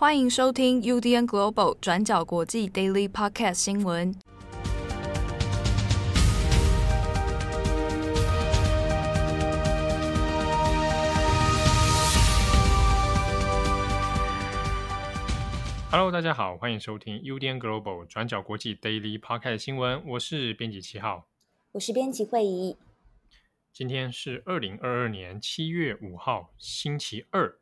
欢迎收听 UDN Global 转角国际 Daily Podcast 新闻。Hello，大家好，欢迎收听 UDN Global 转角国际 Daily Podcast 新闻。我是编辑七号，我是编辑慧仪。今天是二零二二年七月五号，星期二。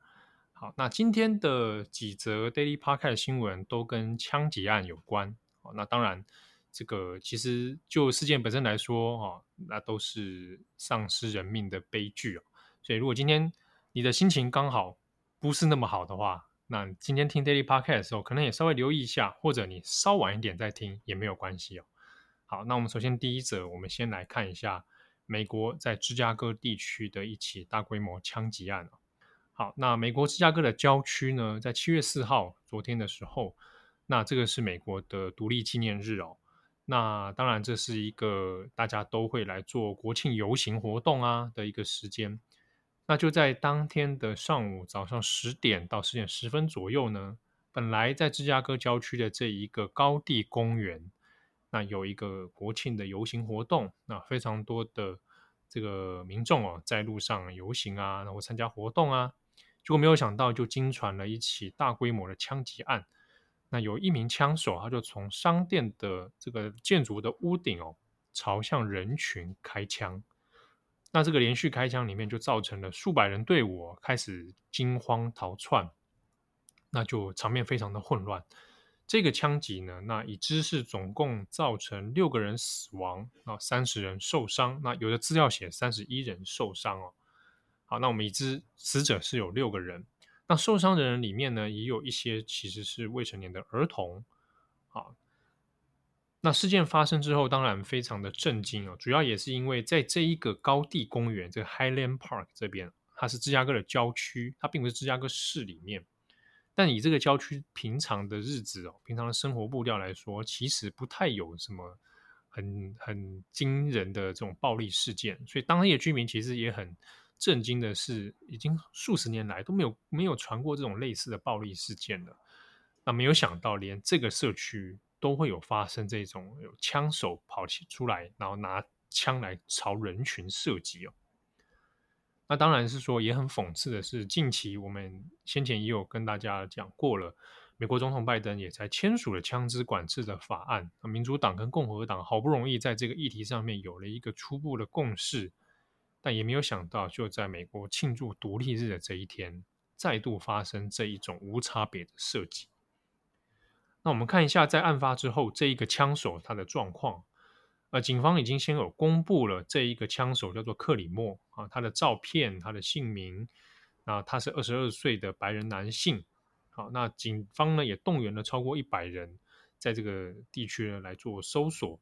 好，那今天的几则 Daily Podcast 新闻都跟枪击案有关。好，那当然，这个其实就事件本身来说，哈，那都是丧失人命的悲剧哦。所以，如果今天你的心情刚好不是那么好的话，那今天听 Daily Podcast 的时候，可能也稍微留意一下，或者你稍晚一点再听也没有关系哦。好，那我们首先第一则，我们先来看一下美国在芝加哥地区的一起大规模枪击案哦。好，那美国芝加哥的郊区呢，在七月四号，昨天的时候，那这个是美国的独立纪念日哦。那当然，这是一个大家都会来做国庆游行活动啊的一个时间。那就在当天的上午，早上十点到十点十分左右呢，本来在芝加哥郊区的这一个高地公园，那有一个国庆的游行活动，那非常多的这个民众哦，在路上游行啊，然后参加活动啊。结果没有想到，就惊传了一起大规模的枪击案。那有一名枪手，他就从商店的这个建筑的屋顶哦，朝向人群开枪。那这个连续开枪里面，就造成了数百人队伍开始惊慌逃窜，那就场面非常的混乱。这个枪击呢，那已知是总共造成六个人死亡，那，三十人受伤。那有的资料写三十一人受伤哦。好，那我们已知死者是有六个人，那受伤的人里面呢，也有一些其实是未成年的儿童。好，那事件发生之后，当然非常的震惊哦，主要也是因为在这一个高地公园，这个 Highland Park 这边，它是芝加哥的郊区，它并不是芝加哥市里面。但以这个郊区平常的日子哦，平常的生活步调来说，其实不太有什么很很惊人的这种暴力事件，所以当地的居民其实也很。震惊的是，已经数十年来都没有没有传过这种类似的暴力事件了。那没有想到，连这个社区都会有发生这种有枪手跑起出来，然后拿枪来朝人群射击哦。那当然是说，也很讽刺的是，近期我们先前也有跟大家讲过了，美国总统拜登也才签署了枪支管制的法案。民主党跟共和党好不容易在这个议题上面有了一个初步的共识。但也没有想到，就在美国庆祝独立日的这一天，再度发生这一种无差别的射击。那我们看一下，在案发之后，这一个枪手他的状况。呃，警方已经先有公布了这一个枪手叫做克里莫啊，他的照片、他的姓名。那他是二十二岁的白人男性。好，那警方呢也动员了超过一百人，在这个地区呢来做搜索。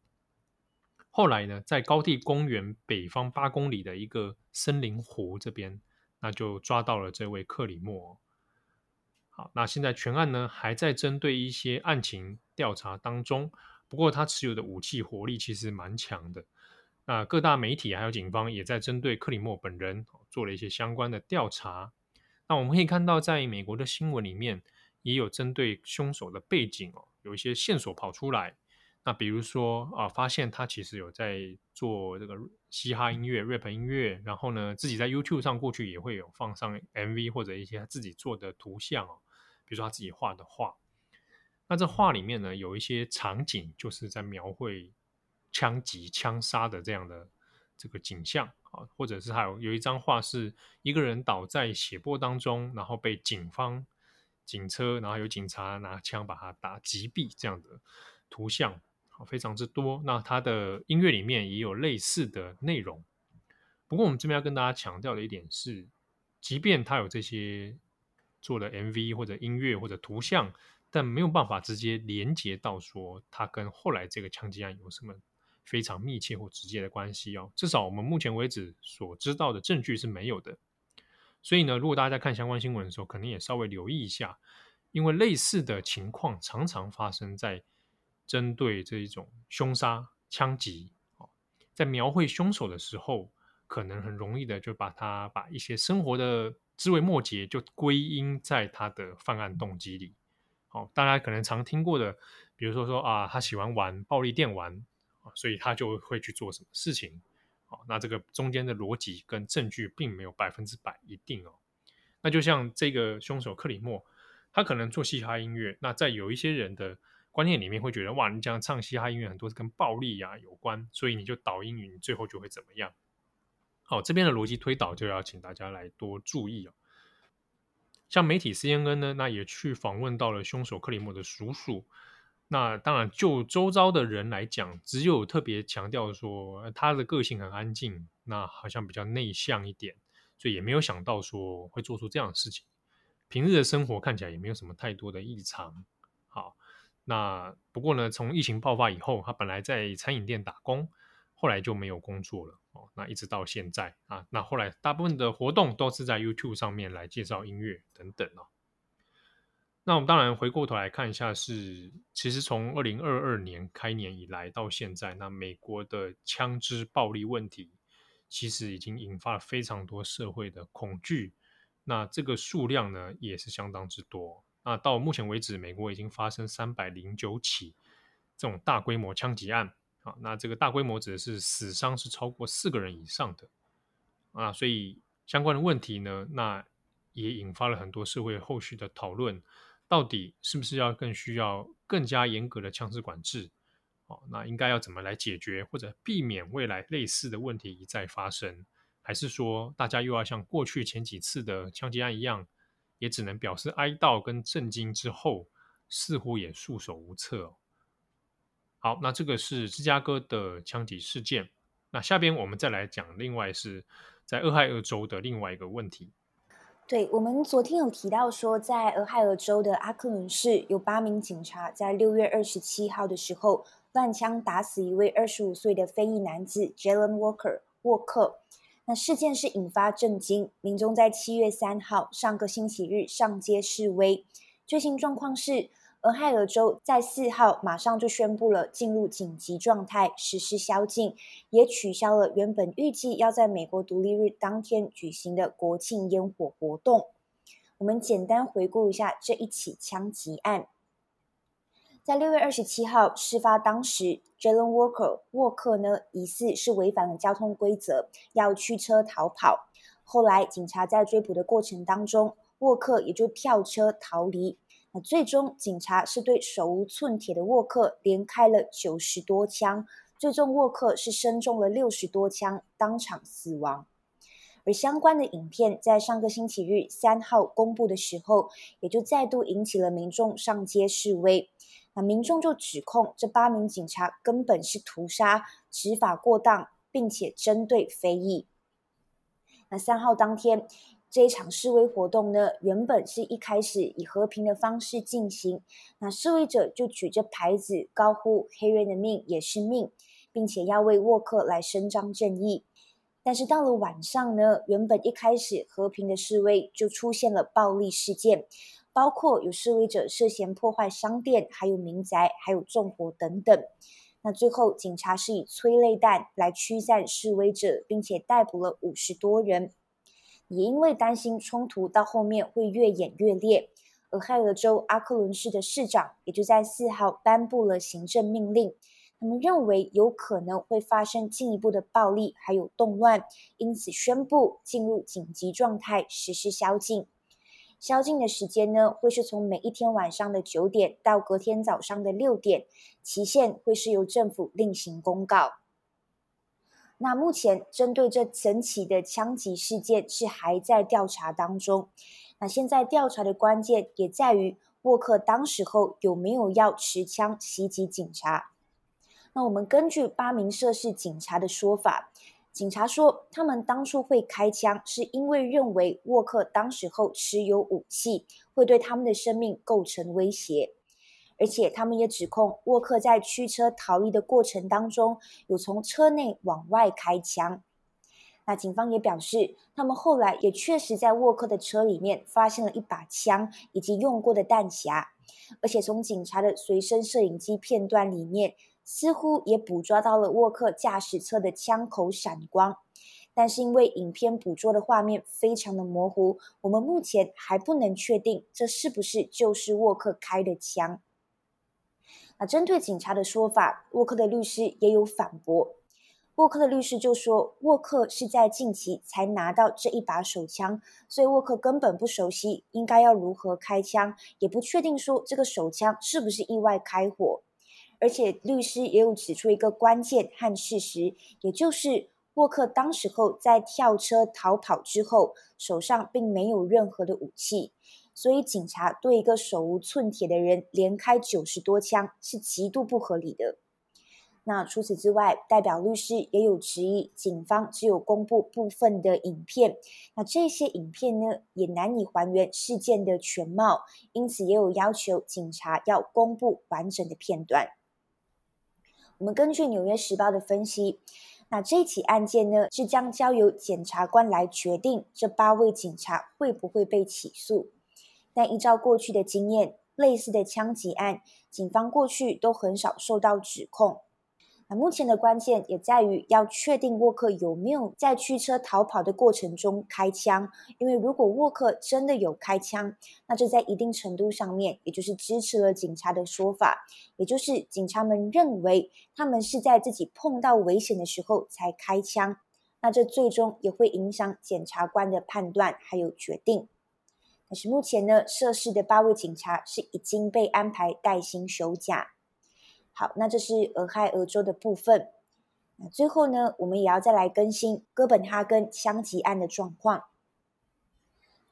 后来呢，在高地公园北方八公里的一个森林湖这边，那就抓到了这位克里莫。好，那现在全案呢还在针对一些案情调查当中。不过他持有的武器火力其实蛮强的。那各大媒体还有警方也在针对克里莫本人做了一些相关的调查。那我们可以看到，在美国的新闻里面也有针对凶手的背景哦，有一些线索跑出来。那比如说啊，发现他其实有在做这个嘻哈音乐、rap 音乐，然后呢，自己在 YouTube 上过去也会有放上 MV 或者一些他自己做的图像哦，比如说他自己画的画。那这画里面呢，有一些场景就是在描绘枪击、枪杀的这样的这个景象啊，或者是还有有一张画是一个人倒在血泊当中，然后被警方警车，然后有警察拿枪把他打击毙这样的图像。非常之多。那他的音乐里面也有类似的内容。不过，我们这边要跟大家强调的一点是，即便他有这些做的 MV 或者音乐或者图像，但没有办法直接连接到说他跟后来这个枪击案有什么非常密切或直接的关系哦。至少我们目前为止所知道的证据是没有的。所以呢，如果大家在看相关新闻的时候，可能也稍微留意一下，因为类似的情况常常发生在。针对这一种凶杀、枪击，在描绘凶手的时候，可能很容易的就把他把一些生活的枝微末节就归因在他的犯案动机里，哦，大家可能常听过的，比如说说啊，他喜欢玩暴力电玩啊，所以他就会去做什么事情。哦，那这个中间的逻辑跟证据并没有百分之百一定哦。那就像这个凶手克里默，他可能做嘻哈音乐，那在有一些人的观念里面会觉得，哇，你这样唱嘻哈音乐很多是跟暴力呀、有关，所以你就导英语，你最后就会怎么样？好，这边的逻辑推导就要请大家来多注意哦。像媒体 CNN 呢，那也去访问到了凶手克里莫的叔叔。那当然，就周遭的人来讲，只有特别强调说他的个性很安静，那好像比较内向一点。所以也没有想到说会做出这样的事情。平日的生活看起来也没有什么太多的异常。那不过呢，从疫情爆发以后，他本来在餐饮店打工，后来就没有工作了。哦，那一直到现在啊，那后来大部分的活动都是在 YouTube 上面来介绍音乐等等哦。那我们当然回过头来看一下是，是其实从二零二二年开年以来到现在，那美国的枪支暴力问题。其实已经引发了非常多社会的恐惧，那这个数量呢也是相当之多。那到目前为止，美国已经发生三百零九起这种大规模枪击案啊，那这个大规模指的是死伤是超过四个人以上的啊，所以相关的问题呢，那也引发了很多社会后续的讨论，到底是不是要更需要更加严格的枪支管制？哦，那应该要怎么来解决或者避免未来类似的问题一再发生？还是说大家又要像过去前几次的枪击案一样，也只能表示哀悼跟震惊之后，似乎也束手无策？好，那这个是芝加哥的枪击事件。那下边我们再来讲，另外是在俄亥俄州的另外一个问题。对，我们昨天有提到说，在俄亥俄州的阿克伦市，有八名警察在六月二十七号的时候，乱枪打死一位二十五岁的非裔男子 Jalen Walker 沃克。那事件是引发震惊，民众在七月三号上个星期日上街示威。最新状况是，俄亥俄州在四号马上就宣布了进入紧急状态，实施宵禁，也取消了原本预计要在美国独立日当天举行的国庆烟火活动。我们简单回顾一下这一起枪击案。在六月二十七号事发当时，Jalen Walker 沃克呢疑似是违反了交通规则，要驱车逃跑。后来警察在追捕的过程当中，沃克也就跳车逃离。那最终警察是对手无寸铁的沃克连开了九十多枪，最终沃克是身中了六十多枪，当场死亡。而相关的影片在上个星期日三号公布的时候，也就再度引起了民众上街示威。那民众就指控这八名警察根本是屠杀、执法过当，并且针对非裔。那三号当天这一场示威活动呢，原本是一开始以和平的方式进行，那示威者就举着牌子高呼“黑人的命也是命”，并且要为沃克来伸张正义。但是到了晚上呢，原本一开始和平的示威就出现了暴力事件。包括有示威者涉嫌破坏商店，还有民宅，还有纵火等等。那最后，警察是以催泪弹来驱散示威者，并且逮捕了五十多人。也因为担心冲突到后面会越演越烈，俄亥俄州阿克伦市的市长也就在四号颁布了行政命令。他们认为有可能会发生进一步的暴力还有动乱，因此宣布进入紧急状态，实施宵禁。宵禁的时间呢，会是从每一天晚上的九点到隔天早上的六点，期限会是由政府另行公告。那目前针对这整起的枪击事件是还在调查当中。那现在调查的关键也在于沃克当时候有没有要持枪袭击警察。那我们根据八名涉事警察的说法。警察说，他们当初会开枪，是因为认为沃克当时候持有武器，会对他们的生命构成威胁。而且，他们也指控沃克在驱车逃逸的过程当中，有从车内往外开枪。那警方也表示，他们后来也确实在沃克的车里面发现了一把枪以及用过的弹匣，而且从警察的随身摄影机片段里面。似乎也捕捉到了沃克驾驶侧的枪口闪光，但是因为影片捕捉的画面非常的模糊，我们目前还不能确定这是不是就是沃克开的枪。那针对警察的说法，沃克的律师也有反驳。沃克的律师就说，沃克是在近期才拿到这一把手枪，所以沃克根本不熟悉应该要如何开枪，也不确定说这个手枪是不是意外开火。而且律师也有指出一个关键和事实，也就是。沃克当时候在跳车逃跑之后，手上并没有任何的武器，所以警察对一个手无寸铁的人连开九十多枪是极度不合理的。那除此之外，代表律师也有质疑，警方只有公布部分的影片，那这些影片呢，也难以还原事件的全貌，因此也有要求警察要公布完整的片段。我们根据《纽约时报》的分析。那这起案件呢，是将交由检察官来决定这八位警察会不会被起诉。但依照过去的经验，类似的枪击案，警方过去都很少受到指控。那目前的关键也在于要确定沃克有没有在驱车逃跑的过程中开枪，因为如果沃克真的有开枪，那这在一定程度上面也就是支持了警察的说法，也就是警察们认为他们是在自己碰到危险的时候才开枪，那这最终也会影响检察官的判断还有决定。但是目前呢，涉事的八位警察是已经被安排带薪休假。好，那这是俄亥俄州的部分。那最后呢，我们也要再来更新哥本哈根枪击案的状况。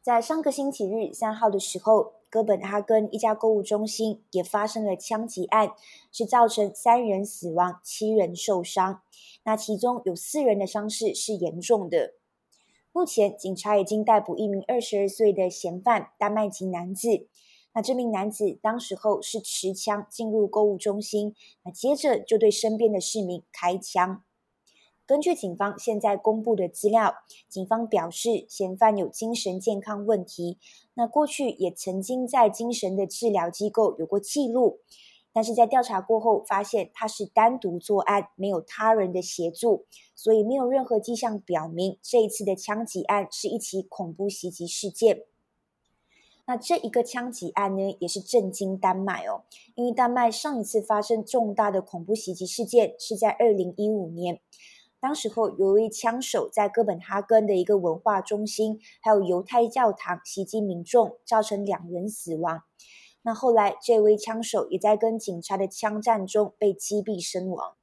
在上个星期日三号的时候，哥本哈根一家购物中心也发生了枪击案，是造成三人死亡、七人受伤。那其中有四人的伤势是严重的。目前，警察已经逮捕一名二十二岁的嫌犯，丹麦籍男子。那这名男子当时候是持枪进入购物中心，那接着就对身边的市民开枪。根据警方现在公布的资料，警方表示嫌犯有精神健康问题，那过去也曾经在精神的治疗机构有过记录，但是在调查过后发现他是单独作案，没有他人的协助，所以没有任何迹象表明这一次的枪击案是一起恐怖袭击事件。那这一个枪击案呢，也是震惊丹麦哦，因为丹麦上一次发生重大的恐怖袭击事件是在二零一五年，当时候有一位枪手在哥本哈根的一个文化中心，还有犹太教堂袭击民众，造成两人死亡。那后来这位枪手也在跟警察的枪战中被击毙身亡。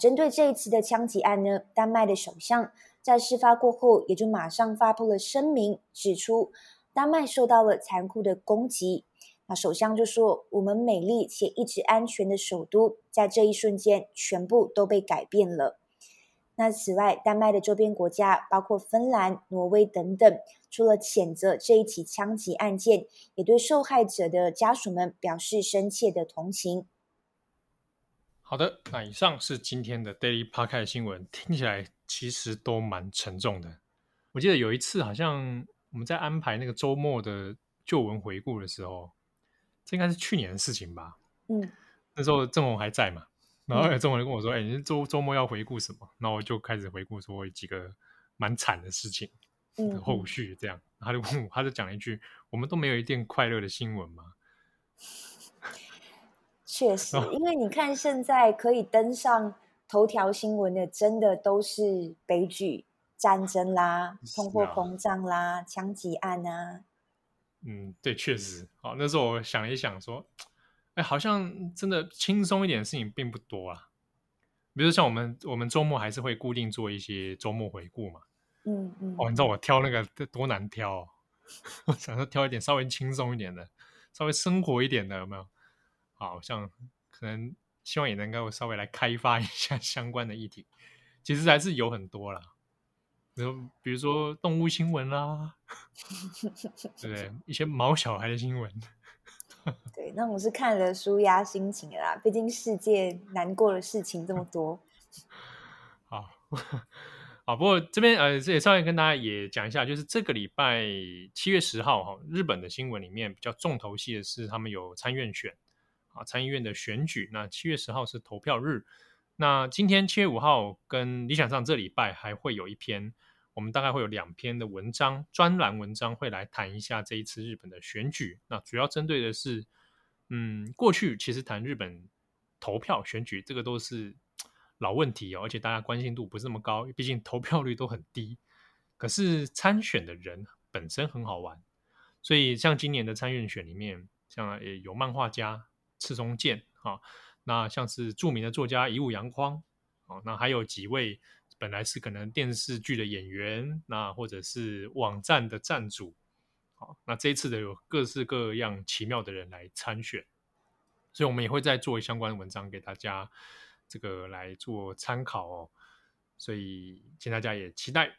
针对这一次的枪击案呢，丹麦的首相在事发过后也就马上发布了声明，指出。丹麦受到了残酷的攻击，那首相就说：“我们美丽且一直安全的首都，在这一瞬间全部都被改变了。”那此外，丹麦的周边国家，包括芬兰、挪威等等，除了谴责这一起枪击案件，也对受害者的家属们表示深切的同情。好的，那以上是今天的 Daily Podcast 新闻，听起来其实都蛮沉重的。我记得有一次好像。我们在安排那个周末的旧闻回顾的时候，这应该是去年的事情吧？嗯，那时候郑红还在嘛？然后郑红就跟我说：“哎、嗯，你周周末要回顾什么？”然后我就开始回顾说几个蛮惨的事情的后续，这样。嗯、他就问我，他就讲了一句：“我们都没有一件快乐的新闻吗？”确实，因为你看现在可以登上头条新闻的，真的都是悲剧。战争啦，通货膨胀啦，枪击案啊。嗯，对，确实。好，那时候我想一想，说，哎，好像真的轻松一点的事情并不多啊。比如说像我们，我们周末还是会固定做一些周末回顾嘛。嗯嗯。哦，你知道我挑那个多难挑哦？我想说挑一点稍微轻松一点的，稍微生活一点的，有没有？好像可能希望也能够稍微来开发一下相关的议题。其实还是有很多啦。比如说动物新闻啦，对不对？一些毛小孩的新闻。对，那我是看了舒压心情的啦，毕竟世界难过的事情这么多。好，好，不过这边呃，这也稍微跟大家也讲一下，就是这个礼拜七月十号哈，日本的新闻里面比较重头戏的是他们有参院选啊，参议院的选举。那七月十号是投票日。那今天七月五号跟理想上这礼拜还会有一篇，我们大概会有两篇的文章，专栏文章会来谈一下这一次日本的选举。那主要针对的是，嗯，过去其实谈日本投票选举这个都是老问题哦，而且大家关心度不是那么高，毕竟投票率都很低。可是参选的人本身很好玩，所以像今年的参院选里面，像有漫画家赤松健啊，那像是著名的作家乙武洋匡哦，那还有几位本来是可能电视剧的演员，那或者是网站的站主，哦，那这一次的有各式各样奇妙的人来参选，所以我们也会再做相关文章给大家这个来做参考哦，所以请大家也期待。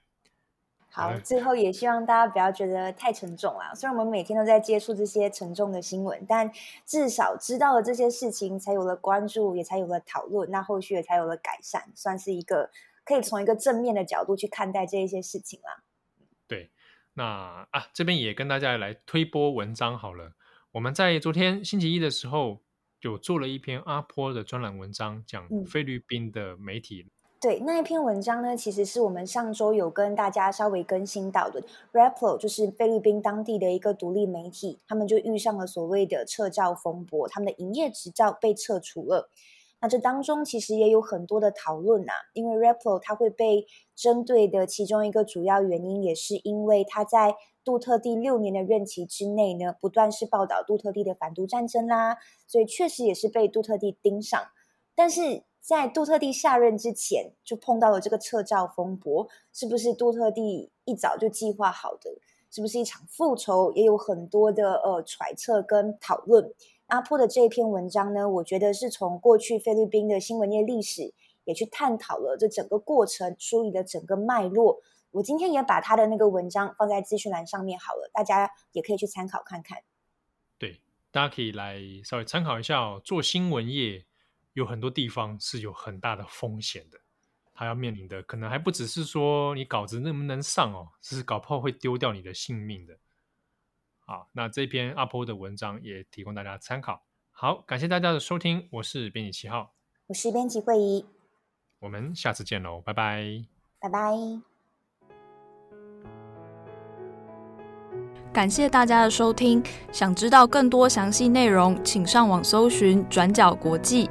好，最后也希望大家不要觉得太沉重啦。虽然我们每天都在接触这些沉重的新闻，但至少知道了这些事情，才有了关注，也才有了讨论，那后续也才有了改善，算是一个可以从一个正面的角度去看待这一些事情啦。对，那啊，这边也跟大家来推播文章好了。我们在昨天星期一的时候，有做了一篇阿坡的专栏文章，讲菲律宾的媒体。对，那一篇文章呢，其实是我们上周有跟大家稍微更新到的。Raplo 就是菲律宾当地的一个独立媒体，他们就遇上了所谓的撤照风波，他们的营业执照被撤除了。那这当中其实也有很多的讨论呐、啊，因为 Raplo 它会被针对的其中一个主要原因，也是因为它在杜特地六年的任期之内呢，不断是报道杜特地的反毒战争啦，所以确实也是被杜特地盯上，但是。在杜特地下任之前，就碰到了这个撤照风波，是不是杜特地一早就计划好的？是不是一场复仇？也有很多的呃揣测跟讨论。阿波的这一篇文章呢，我觉得是从过去菲律宾的新闻业历史，也去探讨了这整个过程，梳理了整个脉络。我今天也把他的那个文章放在资讯栏上面好了，大家也可以去参考看看。对，大家可以来稍微参考一下哦，做新闻业。有很多地方是有很大的风险的，他要面临的可能还不只是说你稿子能不能上哦，是搞不好会丢掉你的性命的。好，那这篇阿波的文章也提供大家参考。好，感谢大家的收听，我是编辑七号，我是编辑慧仪，我们下次见喽，拜拜，拜拜。感谢大家的收听，想知道更多详细内容，请上网搜寻转角国际。